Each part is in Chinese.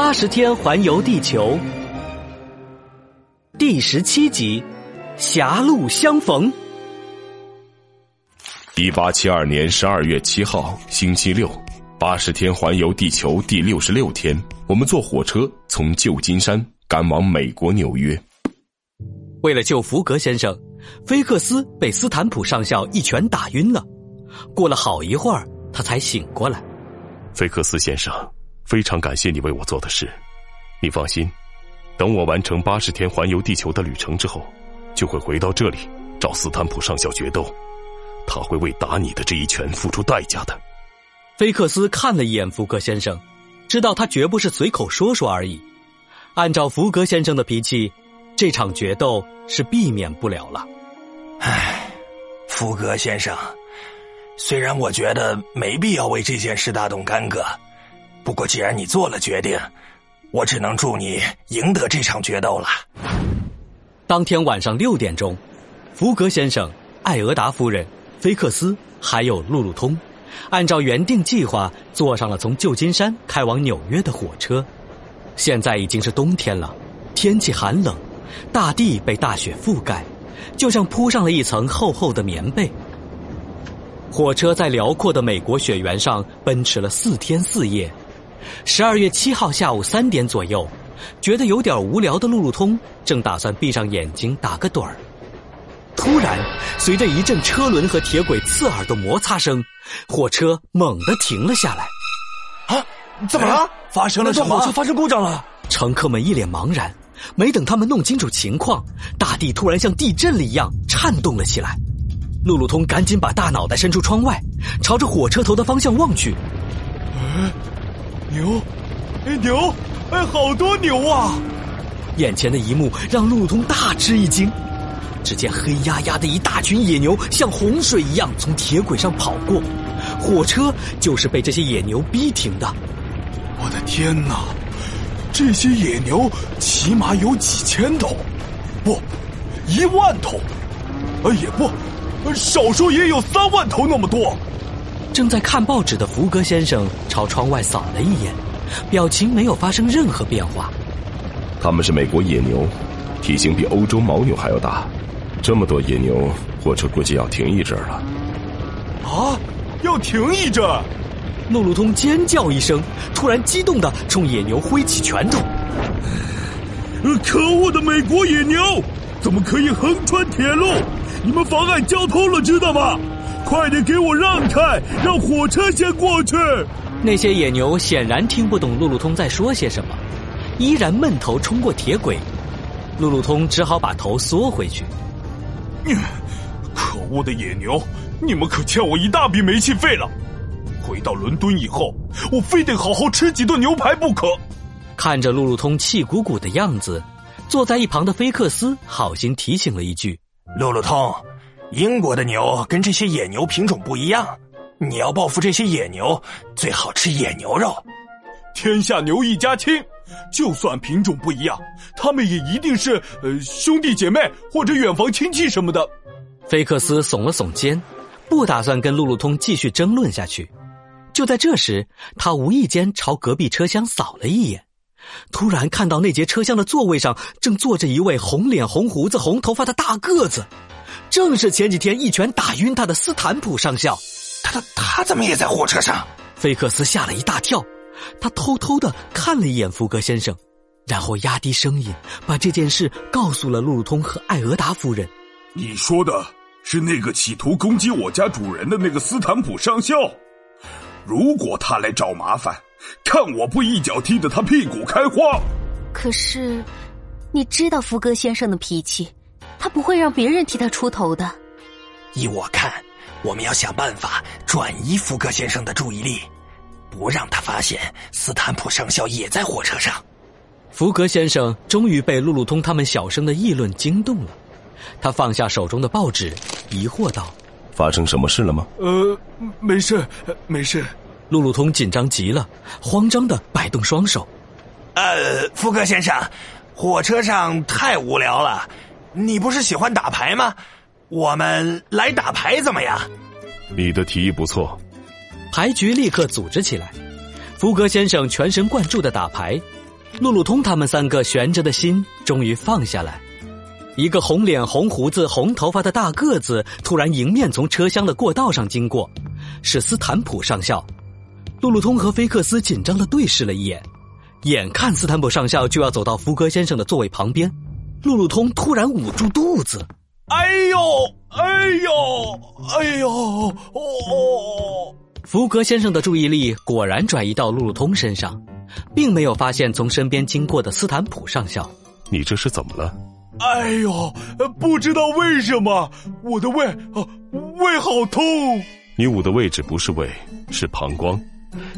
八十天环游地球，第十七集，狭路相逢。一八七二年十二月七号，星期六，八十天环游地球第六十六天，我们坐火车从旧金山赶往美国纽约。为了救福格先生，菲克斯被斯坦普上校一拳打晕了。过了好一会儿，他才醒过来。菲克斯先生，非常感谢你为我做的事。你放心，等我完成八十天环游地球的旅程之后，就会回到这里找斯坦普上校决斗。他会为打你的这一拳付出代价的。菲克斯看了一眼福格先生，知道他绝不是随口说说而已。按照福格先生的脾气，这场决斗是避免不了了。唉，福格先生。虽然我觉得没必要为这件事大动干戈，不过既然你做了决定，我只能祝你赢得这场决斗了。当天晚上六点钟，福格先生、艾俄达夫人、菲克斯还有路路通，按照原定计划坐上了从旧金山开往纽约的火车。现在已经是冬天了，天气寒冷，大地被大雪覆盖，就像铺上了一层厚厚的棉被。火车在辽阔的美国雪原上奔驰了四天四夜。十二月七号下午三点左右，觉得有点无聊的路路通正打算闭上眼睛打个盹儿。突然，随着一阵车轮和铁轨刺耳的摩擦声，火车猛地停了下来。啊，怎么了？发生了什么？火车发生故障了！乘客们一脸茫然。没等他们弄清楚情况，大地突然像地震了一样颤动了起来。路路通赶紧把大脑袋伸出窗外，朝着火车头的方向望去。哎，牛，哎牛，哎好多牛啊！眼前的一幕让路路通大吃一惊。只见黑压压的一大群野牛像洪水一样从铁轨上跑过，火车就是被这些野牛逼停的。我的天哪！这些野牛起码有几千头，不，一万头。哎也不。少说也有三万头那么多。正在看报纸的福格先生朝窗外扫了一眼，表情没有发生任何变化。他们是美国野牛，体型比欧洲牦牛还要大。这么多野牛，火车估计要停一阵了。啊！要停一阵！诺路通尖叫一声，突然激动的冲野牛挥起拳头。可恶的美国野牛，怎么可以横穿铁路？你们妨碍交通了，知道吗？快点给我让开，让火车先过去。那些野牛显然听不懂路路通在说些什么，依然闷头冲过铁轨。路路通只好把头缩回去。可恶的野牛，你们可欠我一大笔煤气费了。回到伦敦以后，我非得好好吃几顿牛排不可。看着路路通气鼓鼓的样子，坐在一旁的菲克斯好心提醒了一句。路路通，英国的牛跟这些野牛品种不一样，你要报复这些野牛，最好吃野牛肉。天下牛一家亲，就算品种不一样，他们也一定是呃兄弟姐妹或者远房亲戚什么的。菲克斯耸了耸肩，不打算跟路路通继续争论下去。就在这时，他无意间朝隔壁车厢扫了一眼。突然看到那节车厢的座位上正坐着一位红脸红胡子红头发的大个子，正是前几天一拳打晕他的斯坦普上校。他他他怎么也在火车上？菲克斯吓了一大跳，他偷偷的看了一眼福格先生，然后压低声音把这件事告诉了路路通和艾俄达夫人。你说的是那个企图攻击我家主人的那个斯坦普上校？如果他来找麻烦。看我不一脚踢得他屁股开花！可是，你知道福格先生的脾气，他不会让别人替他出头的。依我看，我们要想办法转移福格先生的注意力，不让他发现斯坦普上校也在火车上。福格先生终于被路路通他们小声的议论惊动了，他放下手中的报纸，疑惑道：“发生什么事了吗？”“呃，没事，没事。”路路通紧张极了，慌张的摆动双手。呃，福格先生，火车上太无聊了。你不是喜欢打牌吗？我们来打牌怎么样？你的提议不错。牌局立刻组织起来。福格先生全神贯注的打牌，路路通他们三个悬着的心终于放下来。一个红脸、红胡子、红头发的大个子突然迎面从车厢的过道上经过，是斯坦普上校。路路通和菲克斯紧张的对视了一眼，眼看斯坦普上校就要走到福格先生的座位旁边，路路通突然捂住肚子：“哎呦，哎呦，哎呦！”哦，哦福格先生的注意力果然转移到路路通身上，并没有发现从身边经过的斯坦普上校。你这是怎么了？哎呦，不知道为什么我的胃啊胃好痛。你捂的位置不是胃，是膀胱，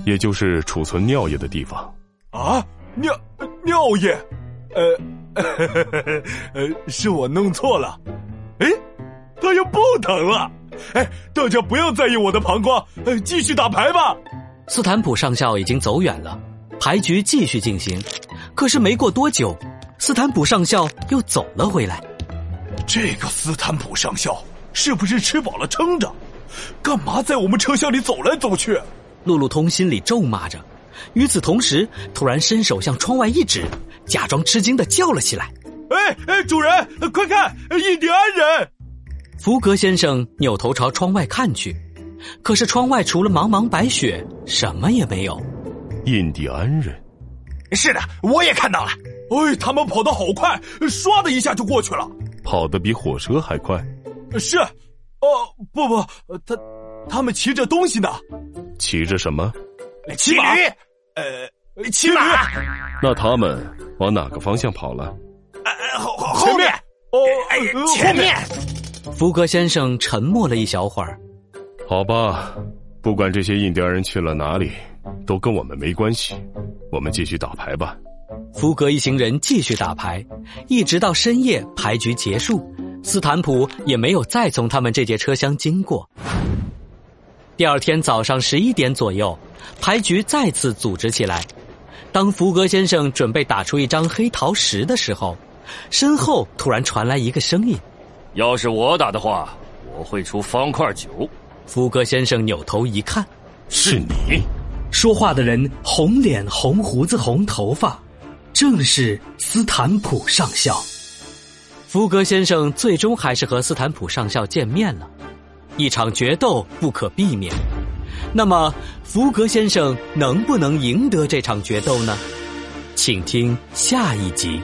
也就是储存尿液的地方。啊，尿尿液，呃，呃，是我弄错了。哎，它又不疼了。哎，大家不要在意我的膀胱，呃，继续打牌吧。斯坦普上校已经走远了，牌局继续进行。可是没过多久。斯坦普上校又走了回来。这个斯坦普上校是不是吃饱了撑着？干嘛在我们车厢里走来走去？路路通心里咒骂着。与此同时，突然伸手向窗外一指，假装吃惊的叫了起来：“哎哎，主人，快看，印第安人！”福格先生扭头朝窗外看去，可是窗外除了茫茫白雪，什么也没有。印第安人？是的，我也看到了。哎，他们跑得好快，唰的一下就过去了，跑得比火车还快。是，哦，不不，他他们骑着东西呢，骑着什么？骑驴，呃，骑马。那他们往哪个方向跑了？呃，后后面，哦，哎前面。福格先生沉默了一小会儿。好吧，不管这些印第安人去了哪里，都跟我们没关系。我们继续打牌吧。福格一行人继续打牌，一直到深夜，牌局结束，斯坦普也没有再从他们这节车厢经过。第二天早上十一点左右，牌局再次组织起来。当福格先生准备打出一张黑桃十的时候，身后突然传来一个声音：“要是我打的话，我会出方块九。”福格先生扭头一看，是你。说话的人红脸、红胡子、红头发。正是斯坦普上校，福格先生最终还是和斯坦普上校见面了，一场决斗不可避免。那么，福格先生能不能赢得这场决斗呢？请听下一集。